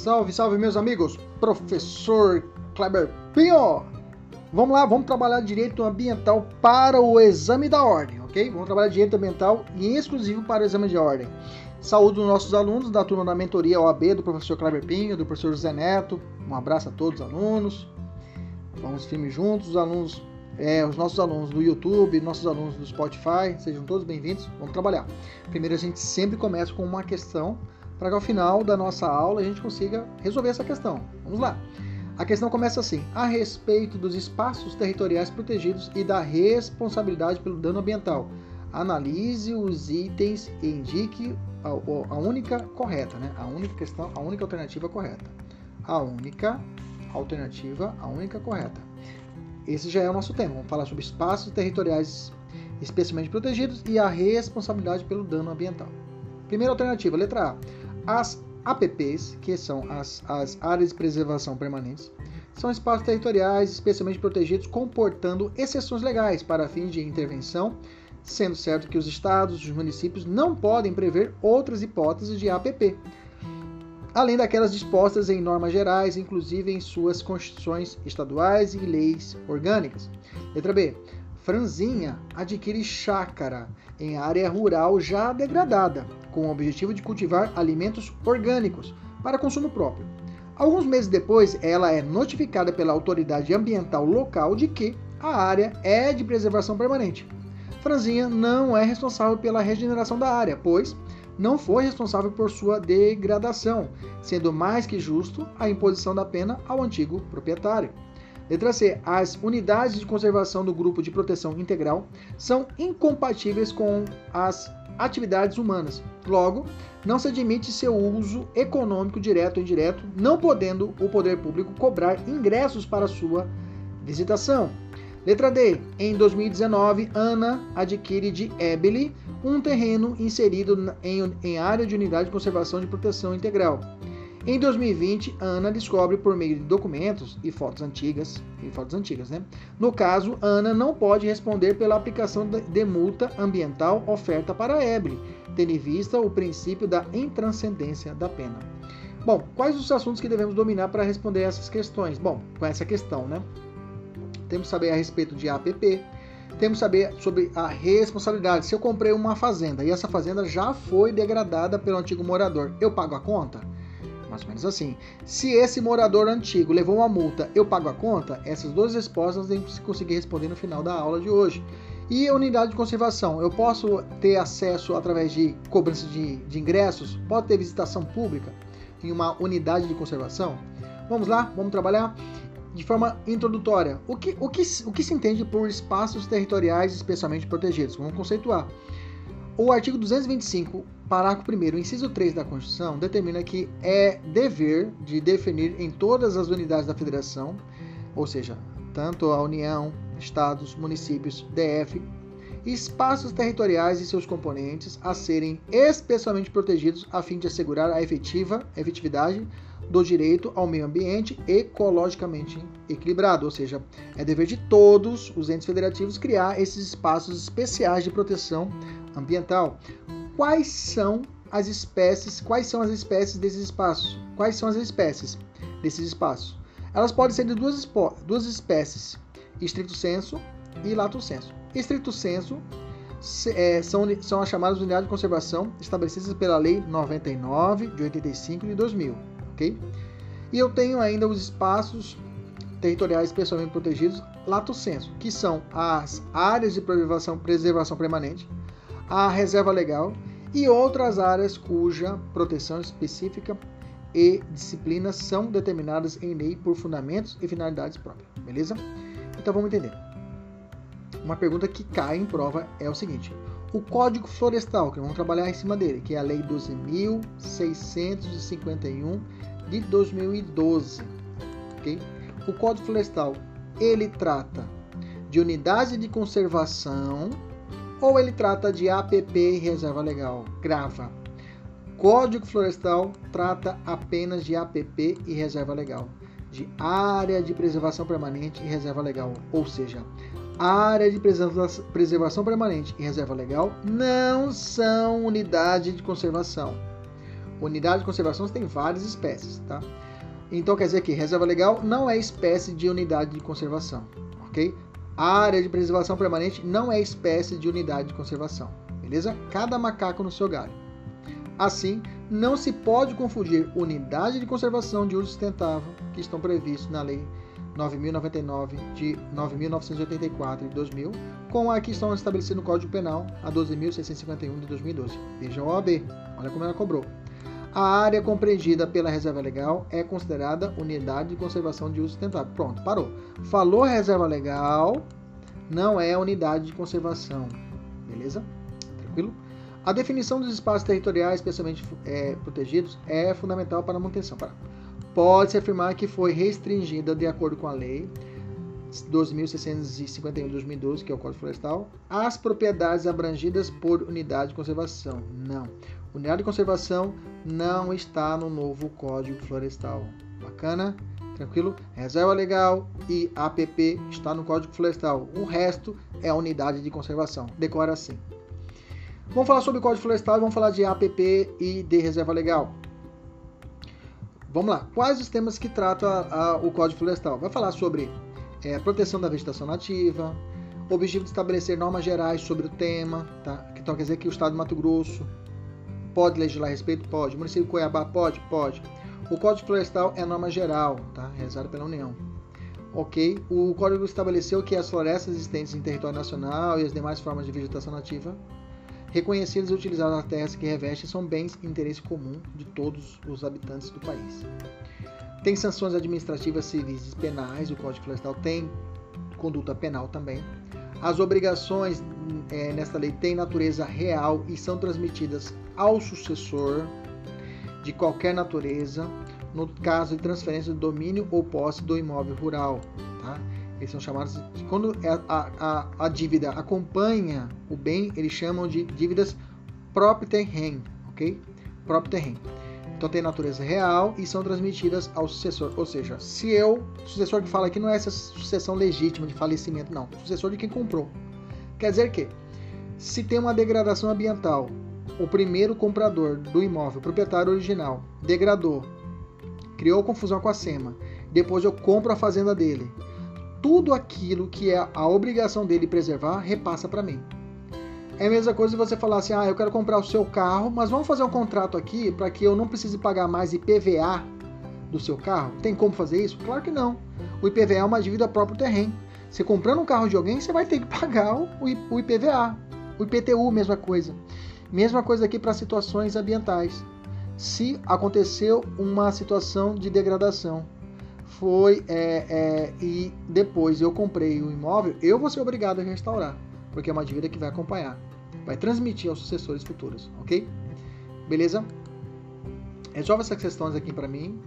Salve, salve, meus amigos! Professor Kleber Pinho! Vamos lá, vamos trabalhar direito ambiental para o exame da ordem, ok? Vamos trabalhar direito ambiental e exclusivo para o exame de ordem. Saúdo nossos alunos da turma da mentoria OAB do professor Kleber Pinho, do professor José Neto. Um abraço a todos os alunos. Vamos firme juntos, os alunos, é, os nossos alunos do YouTube, nossos alunos do Spotify, sejam todos bem-vindos. Vamos trabalhar. Primeiro a gente sempre começa com uma questão para que ao final da nossa aula a gente consiga resolver essa questão. Vamos lá. A questão começa assim: a respeito dos espaços territoriais protegidos e da responsabilidade pelo dano ambiental. Analise os itens e indique a, a única correta, né? A única questão, a única alternativa correta. A única alternativa, a única correta. Esse já é o nosso tema. Vamos falar sobre espaços territoriais especialmente protegidos e a responsabilidade pelo dano ambiental. Primeira alternativa, letra A as APPs, que são as, as áreas de preservação permanentes, são espaços territoriais especialmente protegidos comportando exceções legais para fins de intervenção, sendo certo que os estados e os municípios não podem prever outras hipóteses de APP, além daquelas dispostas em normas gerais, inclusive em suas constituições estaduais e leis orgânicas. Letra B. Franzinha adquire chácara em área rural já degradada, com o objetivo de cultivar alimentos orgânicos para consumo próprio. Alguns meses depois, ela é notificada pela autoridade ambiental local de que a área é de preservação permanente. Franzinha não é responsável pela regeneração da área, pois não foi responsável por sua degradação, sendo mais que justo a imposição da pena ao antigo proprietário. Letra C. As unidades de conservação do grupo de proteção integral são incompatíveis com as atividades humanas. Logo, não se admite seu uso econômico direto ou indireto, não podendo o poder público cobrar ingressos para sua visitação. Letra D. Em 2019, Ana adquire de Ebele um terreno inserido em área de unidade de conservação de proteção integral. Em 2020, Ana descobre por meio de documentos e fotos antigas, e fotos antigas, né? No caso, Ana não pode responder pela aplicação de multa ambiental oferta para a Ebre, tendo em vista o princípio da intranscendência da pena. Bom, quais os assuntos que devemos dominar para responder essas questões? Bom, com essa questão, né? Temos que saber a respeito de APP, temos que saber sobre a responsabilidade. Se eu comprei uma fazenda e essa fazenda já foi degradada pelo antigo morador, eu pago a conta? Mais ou menos assim. Se esse morador antigo levou uma multa, eu pago a conta? Essas duas respostas a gente conseguir responder no final da aula de hoje. E a unidade de conservação, eu posso ter acesso através de cobrança de, de ingressos? Pode ter visitação pública em uma unidade de conservação? Vamos lá, vamos trabalhar de forma introdutória. O que, o que, o que se entende por espaços territoriais especialmente protegidos? Vamos conceituar. O artigo 225, parágrafo 1, inciso 3 da Constituição, determina que é dever de definir em todas as unidades da Federação, ou seja, tanto a União, Estados, municípios, DF, espaços territoriais e seus componentes a serem especialmente protegidos a fim de assegurar a efetiva efetividade do direito ao meio ambiente ecologicamente equilibrado, ou seja, é dever de todos os entes federativos criar esses espaços especiais de proteção ambiental. Quais são as espécies? Quais são as espécies desses espaços? Quais são as espécies desses espaços? Elas podem ser de duas, duas espécies, estrito senso e lato senso. Estrito senso é, são, são as chamadas unidades de conservação estabelecidas pela Lei 99 de 85 de 2000, ok? E eu tenho ainda os espaços territoriais especialmente protegidos, lato senso, que são as áreas de preservação, preservação permanente, a reserva legal e outras áreas cuja proteção específica e disciplinas são determinadas em lei por fundamentos e finalidades próprias. Beleza? Então vamos entender. Uma pergunta que cai em prova é o seguinte: o Código Florestal, que vamos trabalhar em cima dele, que é a Lei 12.651 de 2012, ok? O Código Florestal ele trata de unidade de conservação ou ele trata de APP e reserva legal? Grava. Código Florestal trata apenas de APP e reserva legal, de área de preservação permanente e reserva legal, ou seja, área de preservação permanente e reserva legal não são unidade de conservação. unidade de conservação tem várias espécies, tá? Então quer dizer que reserva legal não é espécie de unidade de conservação, ok? A área de preservação permanente não é espécie de unidade de conservação, beleza? Cada macaco no seu galho. Assim, não se pode confundir unidade de conservação de uso sustentável, que estão previstos na Lei 9.099 de 9.984 de 2000, com a que estão estabelecidas no Código Penal, a 12.651 de 2012. Veja a OAB, olha como ela cobrou. A área compreendida pela reserva legal é considerada unidade de conservação de uso sustentável. Pronto, parou. Falou reserva legal, não é unidade de conservação. Beleza? Tranquilo? A definição dos espaços territoriais especialmente é, protegidos é fundamental para a manutenção. Pode-se afirmar que foi restringida de acordo com a lei 2.651 de 2012, que é o Código Florestal, as propriedades abrangidas por unidade de conservação. Não. Unidade de conservação não está no novo Código Florestal. Bacana? Tranquilo? Reserva legal e APP está no Código Florestal. O resto é unidade de conservação. Decora assim. Vamos falar sobre Código Florestal e vamos falar de APP e de reserva legal. Vamos lá. Quais os temas que trata a, o Código Florestal? Vai falar sobre é, proteção da vegetação nativa, objetivo de estabelecer normas gerais sobre o tema, tá? Então quer dizer que o Estado de Mato Grosso Pode legislar a respeito? Pode. O município de Cuiabá pode? Pode. O Código Florestal é norma geral, tá? Realizada pela União. Ok? O Código estabeleceu que as florestas existentes em território nacional e as demais formas de vegetação nativa reconhecidas e utilizadas nas terras que revestem são bens de interesse comum de todos os habitantes do país. Tem sanções administrativas, civis e penais, o Código Florestal tem conduta penal também. As obrigações é, nesta lei têm natureza real e são transmitidas ao sucessor de qualquer natureza, no caso de transferência do domínio ou posse do imóvel rural. Tá? Eles são chamados de, quando a, a, a, dívida acompanha o bem, eles chamam de dívidas próprio terreno, ok? Próprio terreno. Então tem natureza real e são transmitidas ao sucessor. Ou seja, se eu, sucessor que fala aqui não é essa sucessão legítima de falecimento, não. Sucessor de quem comprou. Quer dizer que, se tem uma degradação ambiental, o primeiro comprador do imóvel, proprietário original, degradou, criou confusão com a SEMA, depois eu compro a fazenda dele. Tudo aquilo que é a obrigação dele preservar repassa para mim. É a mesma coisa se você falar assim: ah, eu quero comprar o seu carro, mas vamos fazer um contrato aqui para que eu não precise pagar mais IPVA do seu carro. Tem como fazer isso? Claro que não. O IPVA é uma dívida próprio terreno. Você comprando um carro de alguém, você vai ter que pagar o IPVA. O IPTU, mesma coisa. Mesma coisa aqui para situações ambientais. Se aconteceu uma situação de degradação, foi é, é, e depois eu comprei o imóvel, eu vou ser obrigado a restaurar, porque é uma dívida que vai acompanhar, vai transmitir aos sucessores futuros, ok? Beleza? Resolve essas questões aqui para mim,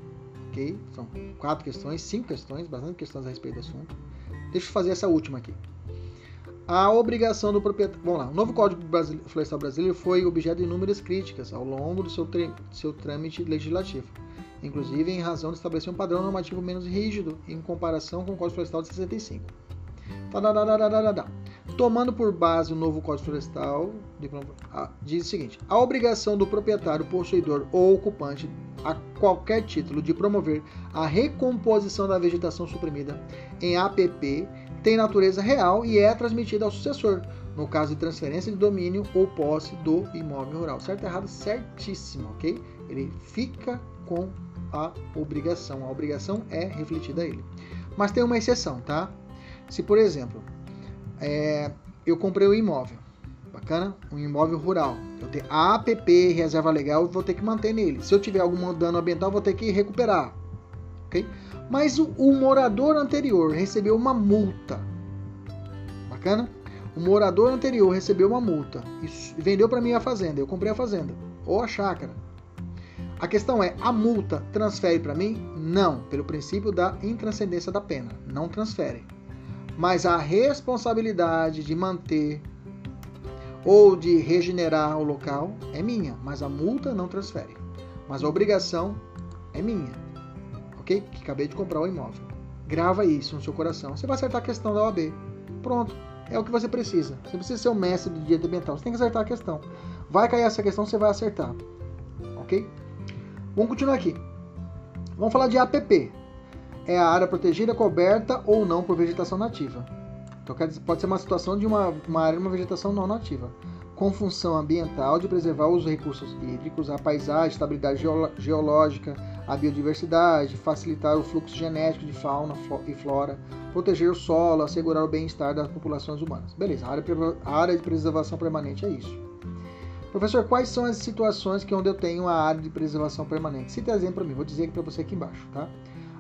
ok? São quatro questões, cinco questões, bastante questões a respeito do assunto. Deixa eu fazer essa última aqui. A obrigação do proprietário. Vamos lá. O novo Código Florestal Brasileiro foi objeto de inúmeras críticas ao longo do seu, seu trâmite legislativo, inclusive em razão de estabelecer um padrão normativo menos rígido em comparação com o Código Florestal de 65. Tomando por base o novo Código Florestal, diz o seguinte: a obrigação do proprietário, possuidor ou ocupante a qualquer título de promover a recomposição da vegetação suprimida em APP tem natureza real e é transmitida ao sucessor, no caso de transferência de domínio ou posse do imóvel rural. Certo errado? Certíssimo, ok? Ele fica com a obrigação. A obrigação é refletida a ele. Mas tem uma exceção, tá? Se, por exemplo, é, eu comprei o um imóvel, bacana? Um imóvel rural. Eu tenho APP, reserva legal, vou ter que manter nele. Se eu tiver algum dano ambiental, vou ter que recuperar, ok? Mas o, o morador anterior recebeu uma multa. Bacana? O morador anterior recebeu uma multa e vendeu para mim a fazenda. Eu comprei a fazenda ou a chácara. A questão é: a multa transfere para mim? Não, pelo princípio da intranscendência da pena. Não transfere. Mas a responsabilidade de manter ou de regenerar o local é minha, mas a multa não transfere. Mas a obrigação é minha ok? Que acabei de comprar o imóvel. Grava isso no seu coração. Você vai acertar a questão da OAB. Pronto. É o que você precisa. Você precisa ser o mestre do direito ambiental. Você tem que acertar a questão. Vai cair essa questão, você vai acertar. Ok? Vamos continuar aqui. Vamos falar de APP. É a área protegida, coberta ou não por vegetação nativa. Então pode ser uma situação de uma, uma área uma vegetação não nativa, com função ambiental de preservar os recursos hídricos, a paisagem, estabilidade geológica, a biodiversidade, facilitar o fluxo genético de fauna e flora, proteger o solo, assegurar o bem-estar das populações humanas. Beleza, a área de preservação permanente é isso. Professor, quais são as situações que onde eu tenho a área de preservação permanente? Cita exemplo para mim, vou dizer aqui para você aqui embaixo, tá?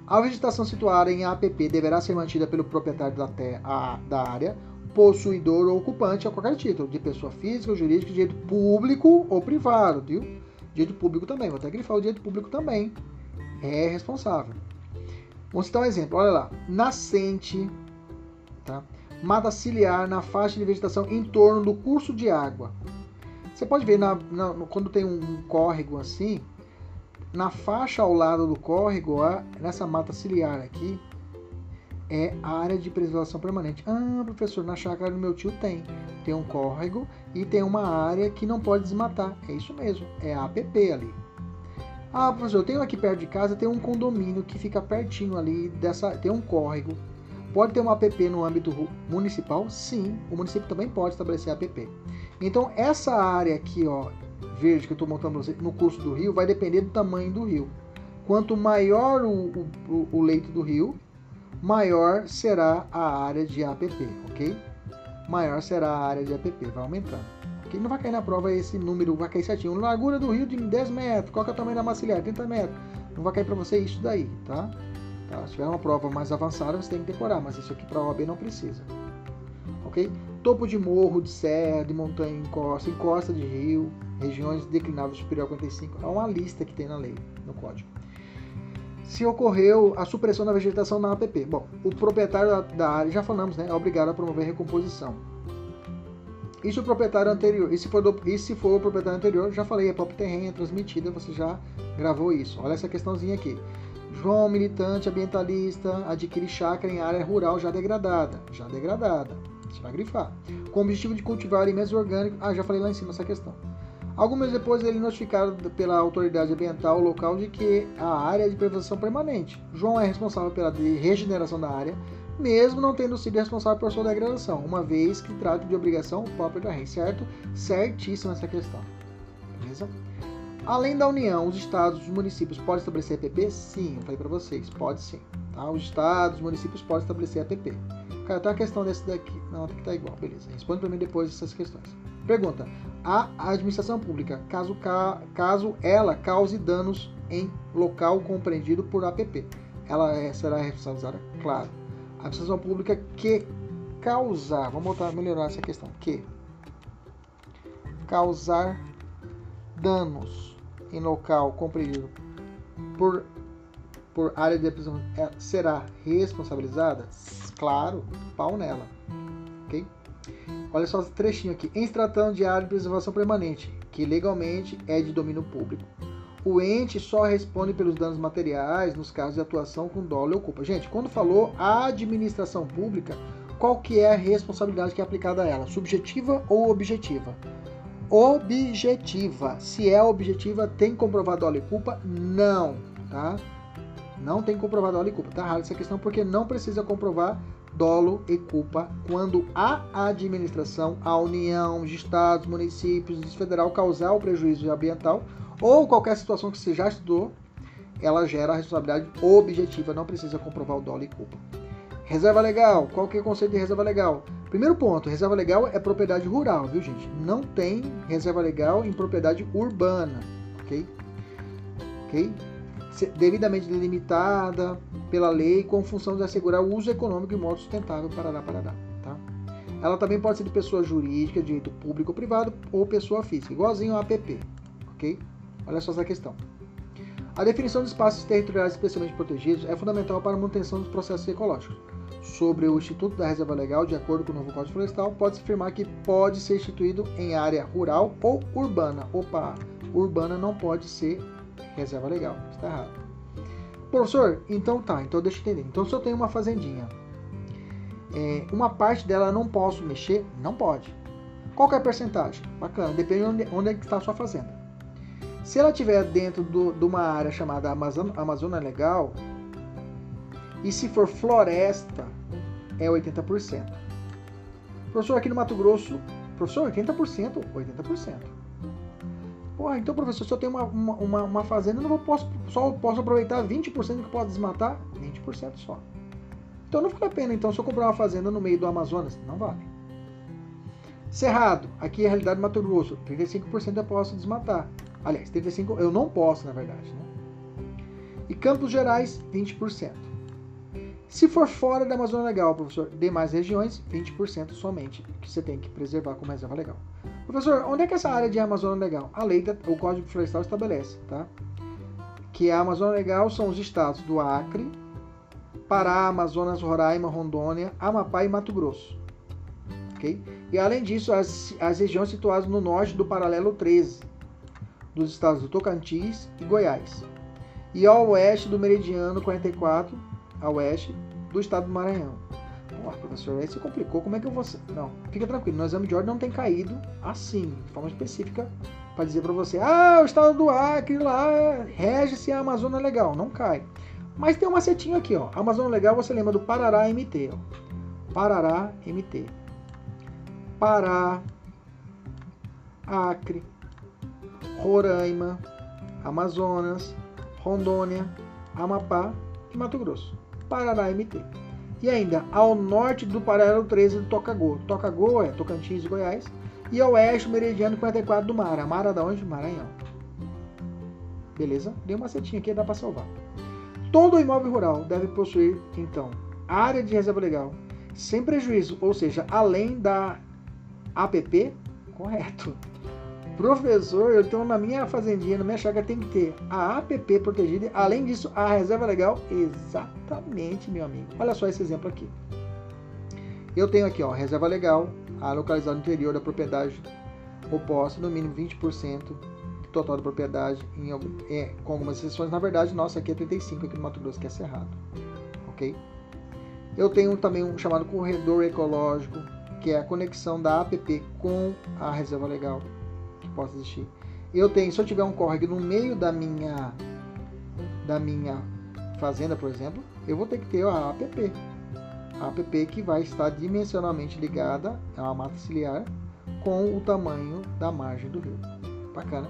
A vegetação situada em APP deverá ser mantida pelo proprietário da, terra, da área, possuidor ou ocupante a qualquer título, de pessoa física ou jurídica, de direito público ou privado, viu? Direito público também, vou até grifar o direito público também. É responsável. Vamos citar um exemplo, olha lá. Nascente, tá? mata ciliar na faixa de vegetação em torno do curso de água, você pode ver na, na, quando tem um córrego assim, na faixa ao lado do córrego, nessa mata ciliar aqui, é a área de preservação permanente. Ah, professor, na chácara do meu tio tem. Tem um córrego e tem uma área que não pode desmatar. É isso mesmo, é a APP ali. Ah, professor, eu tenho aqui perto de casa, tem um condomínio que fica pertinho ali dessa, tem um córrego. Pode ter uma APP no âmbito municipal? Sim, o município também pode estabelecer APP. Então, essa área aqui, ó, verde que eu estou montando no curso do rio, vai depender do tamanho do rio. Quanto maior o, o, o leito do rio, maior será a área de APP, ok? Maior será a área de APP, vai aumentando. Okay? Não vai cair na prova esse número, vai cair certinho. Largura do rio de 10 metros, qual que é o tamanho da macilhar? 30 metros. Não vai cair para você isso daí, tá? tá? Se tiver uma prova mais avançada, você tem que decorar, mas isso aqui para a OAB não precisa. Ok? Topo de morro, de serra, de montanha, encosta, encosta de rio, regiões declináveis superior a 45. É uma lista que tem na lei, no código. Se ocorreu a supressão da vegetação na APP. Bom, o proprietário da área, já falamos, né, é obrigado a promover recomposição. E se o proprietário anterior, e se for, e se for o proprietário anterior, já falei, é próprio terreno, é transmitida, você já gravou isso. Olha essa questãozinha aqui. João, militante ambientalista, adquire chácara em área rural já degradada. Já degradada. Você vai grifar. Com o objetivo de cultivar alimentos orgânicos. Ah, já falei lá em cima essa questão. Alguns meses depois, ele é notificado pela autoridade ambiental local de que a área é de preservação permanente. João é responsável pela regeneração da área, mesmo não tendo sido responsável por sua degradação, uma vez que trata de obrigação própria da REN, certo? Certíssima essa questão. Beleza? Além da União, os estados e os municípios podem estabelecer APP? Sim, eu falei para vocês, pode sim. Tá? Os estados, os municípios podem estabelecer APP. Tem uma questão desse daqui. Não, tem que estar tá igual. Beleza. Responde para mim depois essas questões. Pergunta. A administração pública, caso, caso ela cause danos em local compreendido por APP, ela é, será responsabilizada? Claro. A administração pública que causar, vamos botar, melhorar essa questão, que causar danos em local compreendido por, por área de será responsabilizada? Claro, pau nela. Ok? Olha só esse trechinho aqui. Em se tratando de área de preservação permanente, que legalmente é de domínio público, o ente só responde pelos danos materiais nos casos de atuação com dolo e ocupa. Gente, quando falou a administração pública, qual que é a responsabilidade que é aplicada a ela? Subjetiva ou objetiva? Objetiva. Se é objetiva, tem comprovado dolo e culpa? Não, tá? Não tem comprovado dolo e culpa. Tá errado essa questão porque não precisa comprovar dolo e culpa quando a administração, a União, os estados, municípios, o federal causar o prejuízo ambiental ou qualquer situação que você já estudou, ela gera a responsabilidade objetiva, não precisa comprovar o dolo e culpa. Reserva legal, qual que é o conceito de reserva legal? Primeiro ponto, reserva legal é propriedade rural, viu gente? Não tem reserva legal em propriedade urbana, ok? Ok? Devidamente delimitada pela lei com função de assegurar o uso econômico e modo sustentável, parará, parará. Tá? Ela também pode ser de pessoa jurídica, direito público ou privado, ou pessoa física, igualzinho ao APP, ok? Olha só essa questão. A definição de espaços territoriais especialmente protegidos é fundamental para a manutenção dos processos ecológicos. Sobre o Instituto da Reserva Legal, de acordo com o novo Código Florestal, pode-se afirmar que pode ser instituído em área rural ou urbana. Opa, urbana não pode ser reserva legal. Está errado. Professor, então tá, então deixa eu entender. Então se eu tenho uma fazendinha, é, uma parte dela não posso mexer? Não pode. Qual é a percentagem? Bacana, depende de onde, onde é que está a sua fazenda. Se ela estiver dentro do, de uma área chamada Amazônia, Amazônia Legal, e se for floresta, é 80%. Professor, aqui no Mato Grosso, professor, 80%? 80%. Porra, então, professor, se eu tenho uma, uma, uma fazenda, eu não posso, só posso aproveitar 20% do que pode desmatar? 20% só. Então não vale a pena. Então, se eu comprar uma fazenda no meio do Amazonas, não vale. Cerrado, aqui é a realidade do Mato Grosso, 35% eu posso desmatar. Aliás, 35% eu não posso, na verdade. Né? E Campos Gerais, 20%. Se for fora da Amazônia Legal, professor, demais regiões, 20% somente, que você tem que preservar como reserva legal. Professor, onde é que essa área de Amazônia Legal? A lei, o Código Florestal estabelece, tá? Que a Amazônia Legal são os estados do Acre, Pará, Amazonas, Roraima, Rondônia, Amapá e Mato Grosso. ok? E além disso, as, as regiões situadas no norte do paralelo 13, dos estados do Tocantins e Goiás. E ao oeste do meridiano 44, a oeste do estado do Maranhão. Porra, professor, aí se complicou, como é que eu vou... Não, fica tranquilo, no exame de ordem não tem caído assim, de forma específica, para dizer para você, ah, o estado do Acre lá rege-se a Amazônia Legal. Não cai. Mas tem um macetinho aqui, ó. Amazônia Legal, você lembra do Parará MT, ó. Parará MT. Pará, Acre, Roraima, Amazonas, Rondônia, Amapá e Mato Grosso. Parará MT. E ainda ao norte do paralelo 13 do Tocagô. Tocagô é Tocantins e Goiás. E ao oeste, meridiano 44 do Mara. Mara da onde? Maranhão. Beleza? Deu uma setinha aqui, dá para salvar. Todo imóvel rural deve possuir, então, área de reserva legal, sem prejuízo, ou seja, além da APP, correto. Professor, eu estou na minha fazendinha, na minha chácara, tem que ter a APP protegida, além disso, a reserva legal. Exatamente, meu amigo. Olha só esse exemplo aqui. Eu tenho aqui, ó, reserva legal, a localizada no interior da propriedade oposta, no mínimo 20% total da propriedade, em, é, com algumas exceções. Na verdade, nossa aqui é 35 aqui no Mato Grosso, que é cerrado. Ok? Eu tenho também um chamado corredor ecológico, que é a conexão da APP com a reserva legal possa existir. Eu tenho, se eu tiver um córrego no meio da minha da minha fazenda, por exemplo, eu vou ter que ter a APP. A APP que vai estar dimensionalmente ligada a uma mata ciliar com o tamanho da margem do rio. Bacana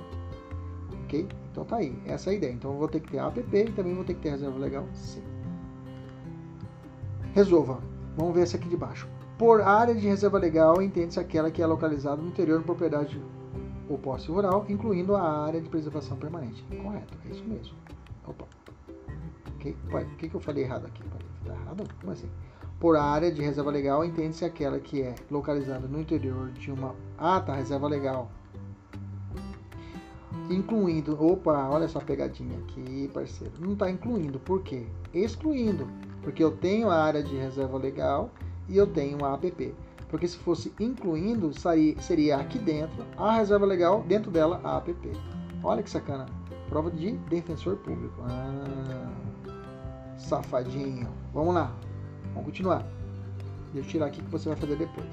ok? Então tá aí, essa é a ideia. Então eu vou ter que ter app e também vou ter que ter reserva legal, sim. Resolva. Vamos ver essa aqui de baixo. Por área de reserva legal, entende-se aquela que é localizada no interior de propriedade ou posse rural, incluindo a área de preservação permanente. Correto, é isso mesmo. Opa. O que, que eu falei errado aqui? Tá errado? Como assim? Por área de reserva legal, entende-se aquela que é localizada no interior de uma. Ah, tá, reserva legal incluindo. Opa, olha essa pegadinha aqui, parceiro. Não está incluindo, por quê? Excluindo, porque eu tenho a área de reserva legal e eu tenho a APP. Porque se fosse incluindo, seria aqui dentro a reserva legal, dentro dela a APP. Olha que sacana. Prova de defensor público. Ah, safadinho. Vamos lá. Vamos continuar. Deixa eu tirar aqui que você vai fazer depois.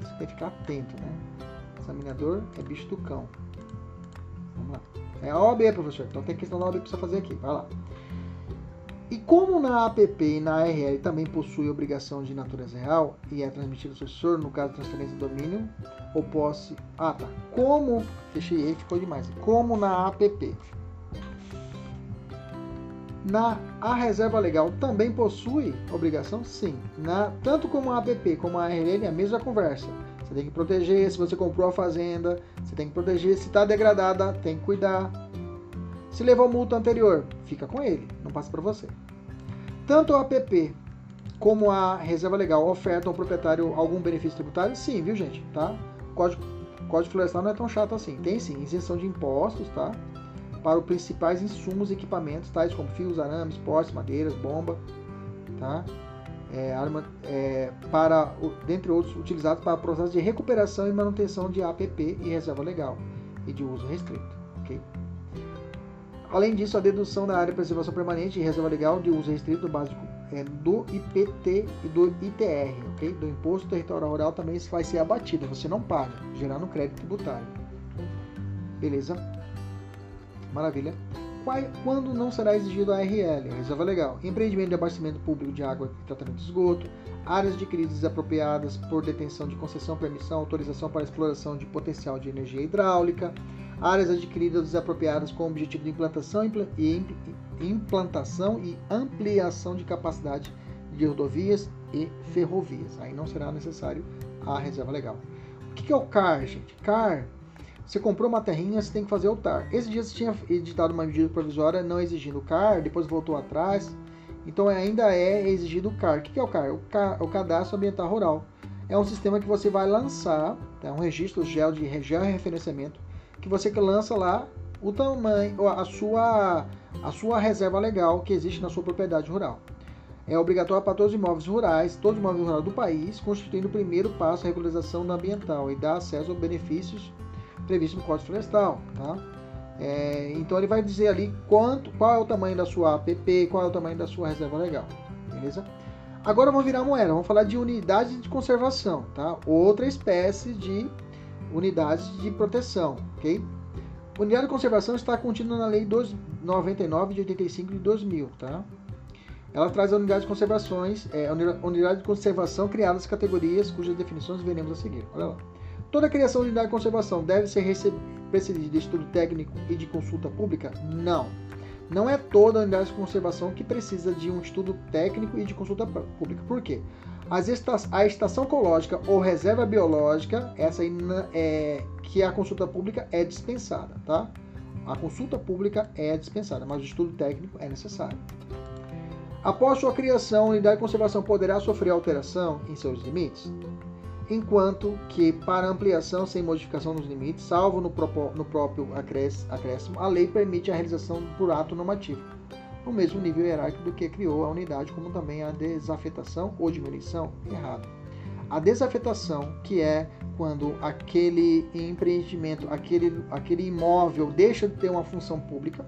Você tem que ficar atento, né? Examinador é bicho do cão. Vamos lá. É a OAB, professor. Então tem questão da OAB que precisa fazer aqui. Vai lá. E como na APP e na ARL também possui obrigação de natureza real e é transmitido ao sucessor, no caso transferência de domínio ou posse. Ah, tá. Como. Fechei aí, ficou demais. Como na APP. Na a reserva legal também possui obrigação? Sim. Na, tanto como a APP como a ARL é a mesma conversa. Você tem que proteger se você comprou a fazenda, você tem que proteger se está degradada, tem que cuidar. Se levou multa anterior, fica com ele, não passa para você. Tanto a APP como a reserva legal ofertam ao proprietário algum benefício tributário? Sim, viu gente? Tá? Código, Código Florestal não é tão chato assim. Tem sim, isenção de impostos, tá? Para os principais insumos e equipamentos, tais como fios, arames, postes, madeiras, bomba, tá? é, arma, é, para, dentre outros, utilizados para processo de recuperação e manutenção de APP e reserva legal e de uso restrito. Okay? Além disso, a dedução da área de preservação permanente e reserva legal de uso restrito básico é, do IPT e do ITR, okay? do Imposto Territorial Rural, também vai ser abatido, você não paga, gerando crédito tributário. Beleza? Maravilha. Quando não será exigido a RL, reserva legal, empreendimento de abastecimento público de água e tratamento de esgoto, áreas adquiridas desapropriadas por detenção de concessão, permissão, autorização para exploração de potencial de energia hidráulica, áreas adquiridas desapropriadas com o objetivo de implantação e implantação e ampliação de capacidade de rodovias e ferrovias. Aí não será necessário a reserva legal. O que é o CAR, gente? CAR você comprou uma terrinha, você tem que fazer o TAR. Esse dia você tinha editado uma medida provisória não exigindo o CAR, depois voltou atrás. Então ainda é exigido o CAR. O que é o CAR? O, CAR, o Cadastro Ambiental Rural. É um sistema que você vai lançar, é um registro de georreferenciamento, que você lança lá o tamanho, a sua, a sua reserva legal que existe na sua propriedade rural. É obrigatório para todos os imóveis rurais, todos os imóveis rurais do país, constituindo o primeiro passo à regularização ambiental e dá acesso a benefícios previsto no Código Florestal. Tá? É, então ele vai dizer ali quanto, qual é o tamanho da sua APP, qual é o tamanho da sua reserva legal, beleza? Agora vamos virar moeda, vamos falar de unidade de conservação, tá? Outra espécie de unidade de proteção, ok? Unidade de conservação está contida na Lei 299 de 85 de 2000, tá? Ela traz a unidade de conservações, é, unidade de conservação criadas categorias cujas definições veremos a seguir. Olha lá. Toda criação de unidade de conservação deve ser precedida de estudo técnico e de consulta pública? Não. Não é toda unidade de conservação que precisa de um estudo técnico e de consulta pública. Por quê? A estação ecológica ou reserva biológica, essa aí é que a consulta pública é dispensada, tá? A consulta pública é dispensada, mas o estudo técnico é necessário. Após sua criação, a unidade de conservação poderá sofrer alteração em seus limites? enquanto que, para ampliação sem modificação dos limites, salvo no próprio acréscimo, a lei permite a realização por ato normativo, no mesmo nível hierárquico do que criou a unidade, como também a desafetação ou diminuição errada. A desafetação, que é quando aquele empreendimento, aquele, aquele imóvel deixa de ter uma função pública,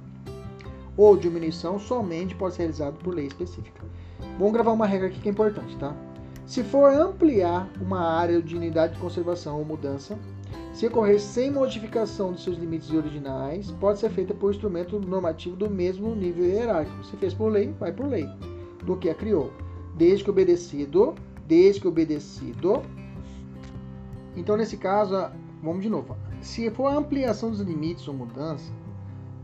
ou diminuição, somente pode ser realizado por lei específica. Vamos gravar uma regra aqui que é importante, tá? Se for ampliar uma área de unidade de conservação ou mudança, se ocorrer sem modificação de seus limites originais, pode ser feita por instrumento normativo do mesmo nível hierárquico. Se fez por lei, vai por lei, do que a criou. Desde que obedecido, desde que obedecido. Então, nesse caso, vamos de novo. Se for ampliação dos limites ou mudança,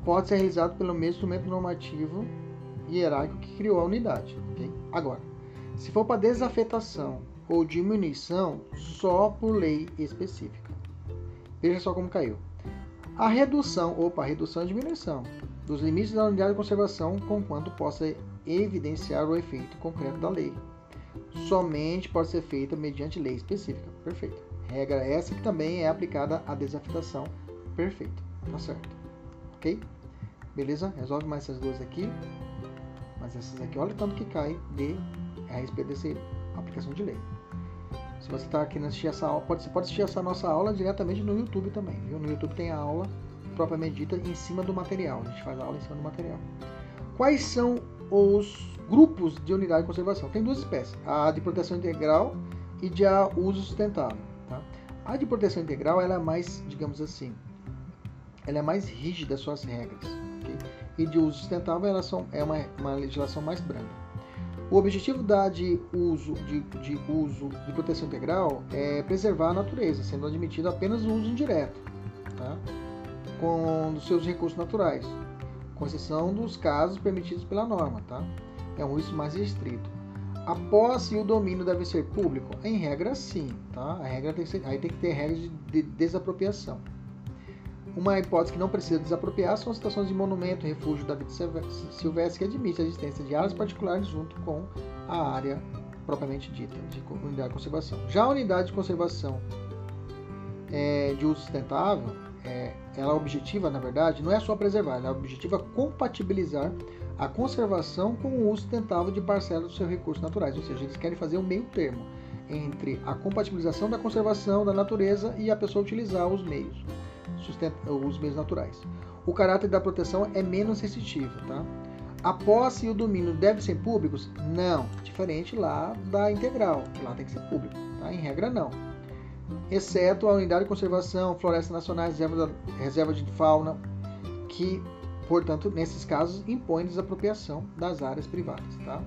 pode ser realizado pelo mesmo instrumento normativo hierárquico que criou a unidade. Okay? Agora, se for para desafetação ou diminuição, só por lei específica. Veja só como caiu. A redução, opa, redução e diminuição dos limites da unidade de conservação, conquanto possa evidenciar o efeito concreto da lei. Somente pode ser feita mediante lei específica. Perfeito. Regra essa que também é aplicada à desafetação. Perfeito. Tá certo. Ok? Beleza? Resolve mais essas duas aqui. Mas essas aqui, olha o tanto que cai de a aplicação de lei. Se você está querendo assistir essa aula, pode, você pode assistir essa nossa aula diretamente no YouTube também. Viu? No YouTube tem a aula propriamente dita em cima do material. A gente faz a aula em cima do material. Quais são os grupos de unidade de conservação? Tem duas espécies: a de proteção integral e de uso sustentável. Tá? A de proteção integral ela é mais, digamos assim, ela é mais rígida suas regras. Okay? E de uso sustentável ela são, é uma, uma legislação mais branda. O objetivo da de uso de, de uso de proteção integral é preservar a natureza, sendo admitido apenas o uso indireto, tá? com os seus recursos naturais, com exceção dos casos permitidos pela norma, tá? É um uso mais restrito. A posse e o domínio devem ser público? Em regra, sim, tá? A regra tem que ser, aí tem que ter regras de, de desapropriação. Uma hipótese que não precisa desapropriar são as situações de monumento, refúgio da vida silvestre que admite a existência de áreas particulares junto com a área propriamente dita de unidade de conservação. Já a unidade de conservação é, de uso sustentável, é, ela objetiva, na verdade, não é só preservar, ela objetiva compatibilizar a conservação com o uso sustentável de parcelas dos seus recursos naturais, ou seja, eles querem fazer um meio termo entre a compatibilização da conservação da natureza e a pessoa utilizar os meios os meios naturais. O caráter da proteção é menos restritivo, tá? A posse e o domínio devem ser públicos? Não, diferente lá da integral, que lá tem que ser público, tá? Em regra não. Exceto a unidade de conservação, florestas nacionais, reserva, reserva de fauna, que portanto, nesses casos, impõe desapropriação das áreas privadas. Tá?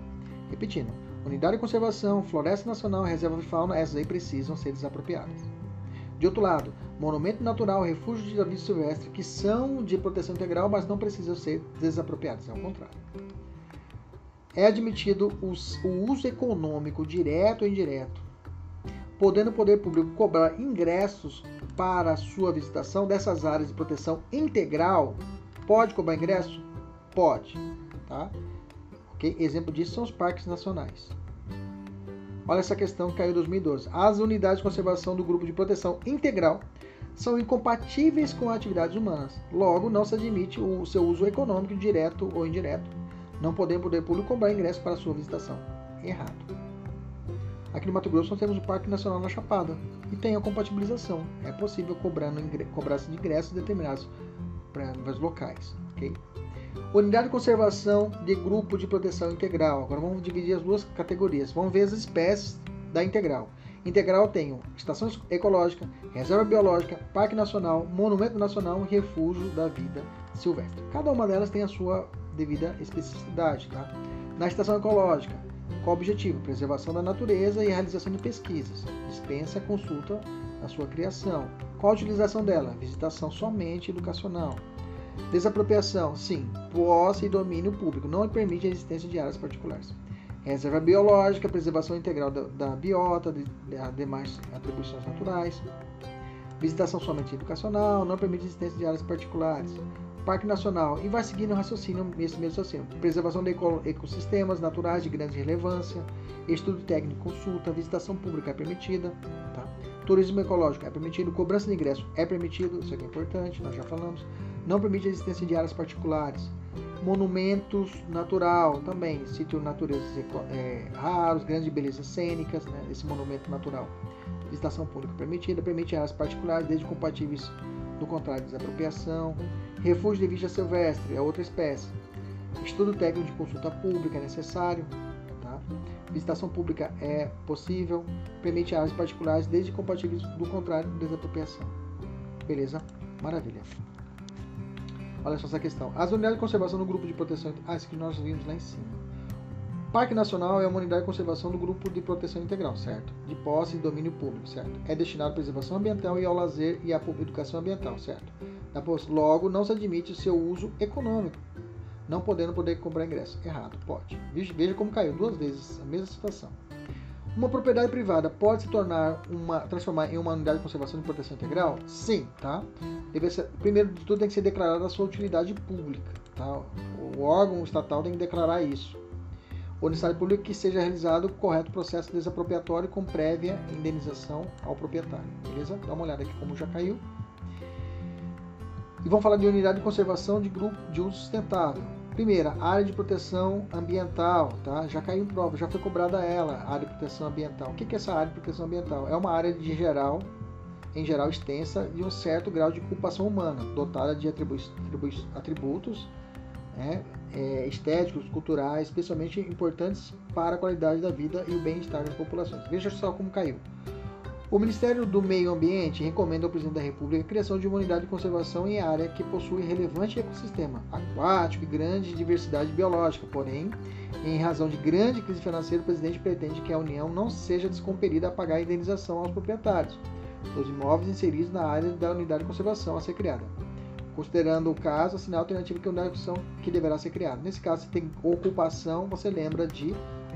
Repetindo, unidade de conservação, floresta nacional, reserva de fauna, essas aí precisam ser desapropriadas. De outro lado, monumento natural, refúgio de vida silvestre, que são de proteção integral, mas não precisam ser desapropriados, é o contrário. É admitido o uso econômico, direto ou indireto, podendo o poder público cobrar ingressos para sua visitação dessas áreas de proteção integral. Pode cobrar ingresso? Pode. Tá? Okay? Exemplo disso são os parques nacionais. Olha essa questão que caiu em 2012. As unidades de conservação do grupo de proteção integral são incompatíveis com atividades humanas. Logo, não se admite o seu uso econômico, direto ou indireto. Não podem poder público cobrar ingresso para sua visitação. Errado. Aqui no Mato Grosso nós temos o Parque Nacional da Chapada e tem a compatibilização. É possível cobrar-se cobrar de ingressos determinados para locais. Okay? Unidade de conservação de grupo de proteção integral. Agora vamos dividir as duas categorias. Vamos ver as espécies da integral. Integral tem estação ecológica, reserva biológica, parque nacional, monumento nacional e refúgio da vida silvestre. Cada uma delas tem a sua devida especificidade. Tá? Na estação ecológica, qual o objetivo? Preservação da natureza e realização de pesquisas. Dispensa consulta na sua criação. Qual a utilização dela? Visitação somente educacional. Desapropriação, sim, posse e domínio público. Não permite a existência de áreas particulares. Reserva biológica, preservação integral da, da biota, de, de, demais atribuições naturais. Visitação somente educacional, não permite existência de áreas particulares. Parque Nacional, e vai seguindo o raciocínio, esse mesmo raciocínio. Preservação de ecossistemas naturais de grande relevância, estudo técnico, consulta, visitação pública é permitida, tá? turismo ecológico é permitido, cobrança de ingresso é permitido, isso aqui é importante, nós já falamos não permite a existência de áreas particulares. Monumentos natural também, sítio natureza é, raros, grandes belezas cênicas, né, esse monumento natural. Visitação pública permitida, permite áreas particulares, desde compatíveis do contrário de desapropriação. Refúgio de vida silvestre é outra espécie. Estudo técnico de consulta pública é necessário. Tá? Visitação pública é possível, permite áreas particulares, desde compatíveis do contrário de desapropriação. Beleza? Maravilha. Olha só essa questão. As unidades de conservação do grupo de proteção. Ah, isso que nós vimos lá em cima. Parque Nacional é uma unidade de conservação do grupo de proteção integral, certo? De posse e domínio público, certo? É destinado à preservação ambiental e ao lazer e à educação ambiental, certo? Logo, não se admite o seu uso econômico, não podendo poder comprar ingresso. Errado, pode. Veja como caiu duas vezes a mesma situação. Uma propriedade privada pode se tornar uma transformar em uma unidade de conservação e proteção integral? Sim, tá? Deve ser, primeiro de tudo tem que ser declarada a sua utilidade pública, tá? O órgão estatal tem que declarar isso. O necessário público que seja realizado o correto processo desapropriatório com prévia indenização ao proprietário, beleza? Dá uma olhada aqui como já caiu. E vamos falar de unidade de conservação de grupo de uso sustentável. Primeira, área de proteção ambiental, tá? Já caiu em prova, já foi cobrada ela, área de proteção ambiental. O que é essa área de proteção ambiental? É uma área de geral, em geral extensa, de um certo grau de ocupação humana, dotada de atributos né, é, estéticos, culturais, especialmente importantes para a qualidade da vida e o bem-estar das populações. Veja só como caiu. O Ministério do Meio Ambiente recomenda ao Presidente da República a criação de uma unidade de conservação em área que possui relevante ecossistema aquático e grande diversidade biológica. Porém, em razão de grande crise financeira, o Presidente pretende que a União não seja descomperida a pagar a indenização aos proprietários dos imóveis inseridos na área da unidade de conservação a ser criada. Considerando o caso, assinar a alternativa que a unidade de conservação que deverá ser criada. Nesse caso, se tem ocupação, você lembra de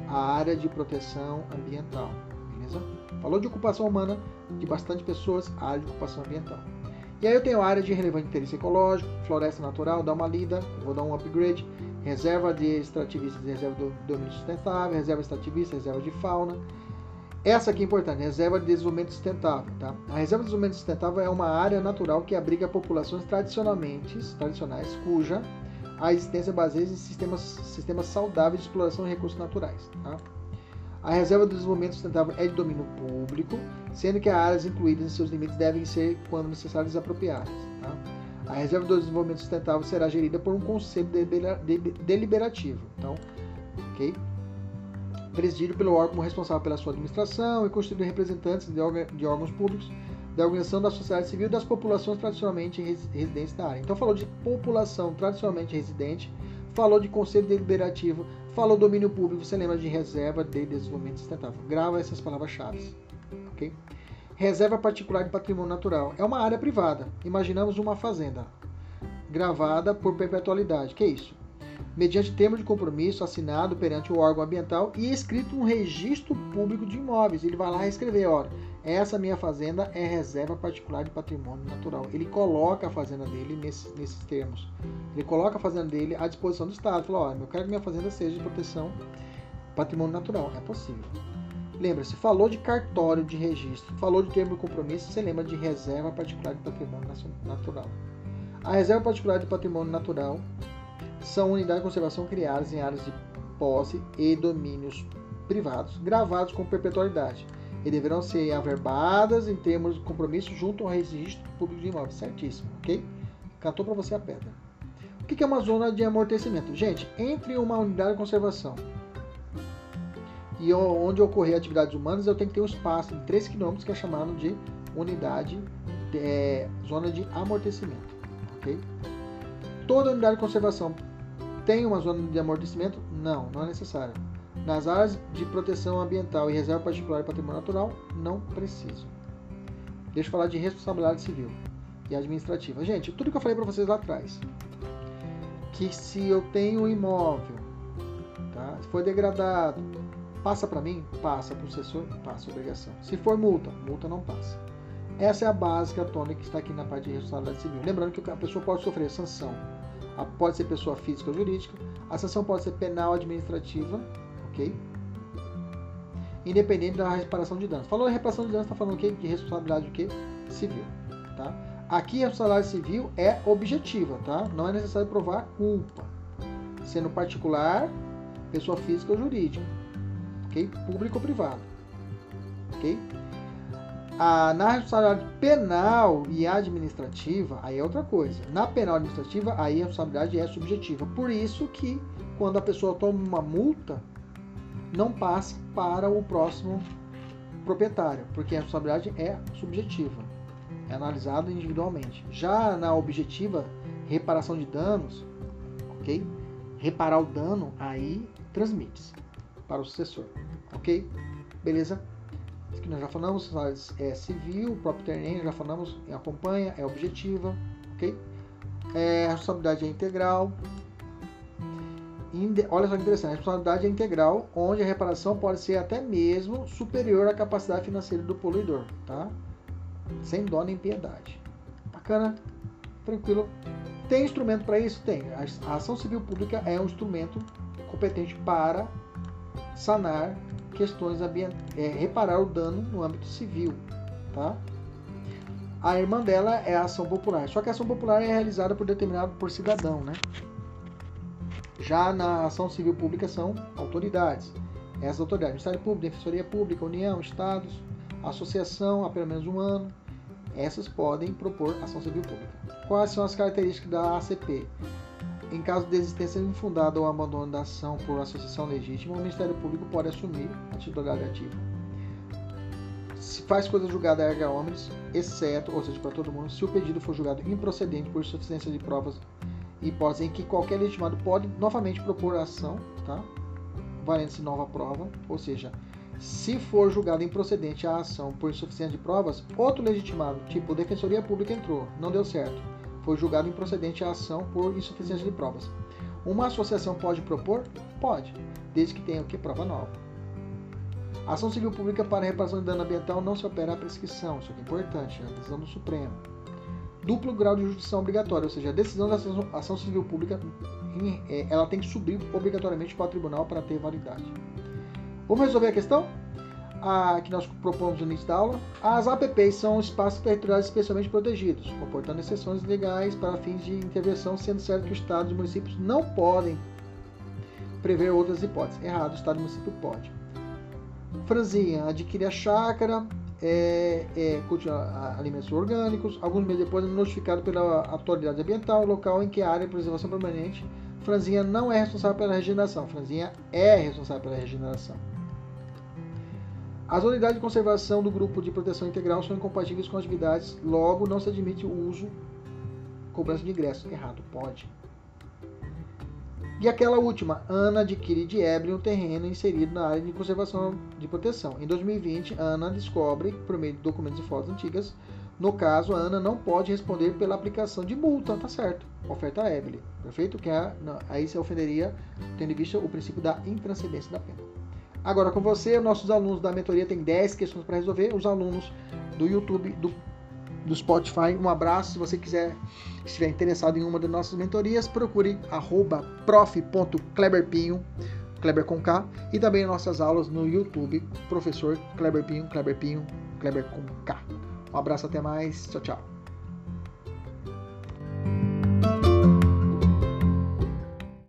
a área de proteção ambiental. Beleza? Falou de ocupação humana de bastante pessoas, área de ocupação ambiental. E aí eu tenho área de relevante interesse ecológico, floresta natural, dá uma lida, vou dar um upgrade, reserva de extrativistas e reserva do domínio sustentável, reserva extrativista, reserva de fauna. Essa aqui é importante, reserva de desenvolvimento sustentável. Tá? A reserva de desenvolvimento sustentável é uma área natural que abriga populações tradicionalmente, tradicionais, cuja a existência baseia em sistemas, sistemas saudáveis de exploração de recursos naturais. Tá? A reserva do desenvolvimento sustentável é de domínio público, sendo que as áreas incluídas em seus limites devem ser, quando necessário, desapropriadas. Tá? A reserva do desenvolvimento sustentável será gerida por um conselho deliberativo. Então, ok? Presidido pelo órgão responsável pela sua administração e constituído representantes de, órgãos públicos da organização da sociedade civil e das populações tradicionalmente residentes na área. Então falou de população tradicionalmente residente, falou de conselho deliberativo, falou domínio público, você lembra de reserva de desenvolvimento sustentável. Grava essas palavras-chave, ok? Reserva particular de patrimônio natural é uma área privada. Imaginamos uma fazenda gravada por perpetualidade. Que é isso? mediante termo de compromisso assinado perante o órgão ambiental e escrito no registro público de imóveis. Ele vai lá escrever, olha, essa minha fazenda é reserva particular de patrimônio natural. Ele coloca a fazenda dele nesses, nesses termos. Ele coloca a fazenda dele à disposição do Estado. Fala, olha, eu quero que minha fazenda seja de proteção patrimônio natural. É possível. Lembra-se, falou de cartório de registro, falou de termo de compromisso, você lembra de reserva particular de patrimônio natural. A reserva particular de patrimônio natural são unidades de conservação criadas em áreas de posse e domínios privados, gravados com perpetualidade, e deverão ser averbadas em termos de compromisso junto ao registro público de imóveis. Certíssimo, ok? Cantou para você a pedra. O que é uma zona de amortecimento? Gente, entre uma unidade de conservação e onde ocorrer atividades humanas, eu tenho que ter um espaço de 3 km que é chamado de unidade, de, é, zona de amortecimento, ok? Toda unidade de conservação tem uma zona de amortecimento? Não, não é necessário. Nas áreas de proteção ambiental e reserva particular e patrimônio natural, não preciso. Deixa eu falar de responsabilidade civil e administrativa. Gente, tudo que eu falei para vocês lá atrás, que se eu tenho um imóvel, tá? for degradado, passa para mim? Passa para o assessor? Passa obrigação. Se for multa, multa não passa. Essa é a básica tônica que está aqui na parte de responsabilidade civil. Lembrando que a pessoa pode sofrer sanção pode ser pessoa física ou jurídica. A sanção pode ser penal administrativa, ok? Independente da reparação de danos. Falou em reparação de danos, está falando o quê? De responsabilidade o quê? Civil, tá? Aqui a responsabilidade civil é objetiva, tá? Não é necessário provar culpa. Sendo particular, pessoa física ou jurídica, ok? Público ou privado, ok? Na responsabilidade penal e administrativa, aí é outra coisa. Na penal administrativa, aí a responsabilidade é subjetiva. Por isso que quando a pessoa toma uma multa, não passa para o próximo proprietário, porque a responsabilidade é subjetiva, é analisado individualmente. Já na objetiva, reparação de danos, ok? Reparar o dano, aí transmite-se para o sucessor, ok? Beleza? que nós já falamos, é civil, próprio terreno, já falamos, acompanha, é objetiva, ok? É, a responsabilidade é integral. Olha só que interessante, a responsabilidade é integral, onde a reparação pode ser até mesmo superior à capacidade financeira do poluidor, tá? Sem dó nem piedade. Bacana? Tranquilo? Tem instrumento para isso? Tem. A ação civil pública é um instrumento competente para sanar questões ambientais, é, reparar o dano no âmbito civil, tá? A irmã dela é a ação popular, só que a ação popular é realizada por determinado por cidadão, né? Já na ação civil pública são autoridades. Essas autoridades, Ministério Público, Defensoria Pública, União, Estados, Associação há pelo menos um ano, essas podem propor ação civil pública. Quais são as características da ACP? Em caso de existência infundada ou abandono da ação por associação legítima, o Ministério Público pode assumir a titularidade ativa. Se faz coisa julgada erga homens, exceto, ou seja, para todo mundo, se o pedido for julgado improcedente por insuficiência de provas, hipótese em que qualquer legitimado pode novamente propor a ação, tá? valendo-se nova prova, ou seja, se for julgado improcedente a ação por insuficiência de provas, outro legitimado, tipo Defensoria Pública entrou, não deu certo foi julgado improcedente a ação por insuficiência de provas. Uma associação pode propor? Pode, desde que tenha o que? Prova nova. Ação civil pública para reparação de dano ambiental não se opera a prescrição, isso é importante, é a decisão do Supremo. Duplo grau de jurisdição obrigatória, ou seja, a decisão da ação civil pública é, ela tem que subir obrigatoriamente para o tribunal para ter validade. Vamos resolver a questão? a, que nós propomos no início da aula, as APPs são espaços territoriais especialmente protegidos, comportando exceções legais para fins de intervenção, sendo certo que o Estado e os municípios não podem prever outras hipóteses. Errado, o Estado e o município pode. Franzinha adquire a chácara, é, é, cultiva alimentos orgânicos, alguns meses depois é notificado pela autoridade ambiental, local em que a área de preservação permanente. Franzinha não é responsável pela regeneração, Franzinha é responsável pela regeneração. As unidades de conservação do grupo de proteção integral são incompatíveis com atividades, logo não se admite o uso, cobrança de ingresso. Errado, pode. E aquela última, Ana adquire de Ebre um terreno inserido na área de conservação de proteção. Em 2020, Ana descobre, por meio de documentos e fotos antigas, no caso, a Ana não pode responder pela aplicação de multa, tá certo? Oferta Ebre, perfeito? Que é, não, aí se ofenderia, tendo em vista o princípio da intranscendência da pena. Agora com você, nossos alunos da mentoria têm 10 questões para resolver, os alunos do YouTube, do do Spotify. Um abraço. Se você quiser, estiver interessado em uma das nossas mentorias, procure prof.kleberpinho, Kleber com K, e também nossas aulas no YouTube, professor Kleber Pinho, Kleber Pinho, Kleber com K. Um abraço, até mais. Tchau, tchau.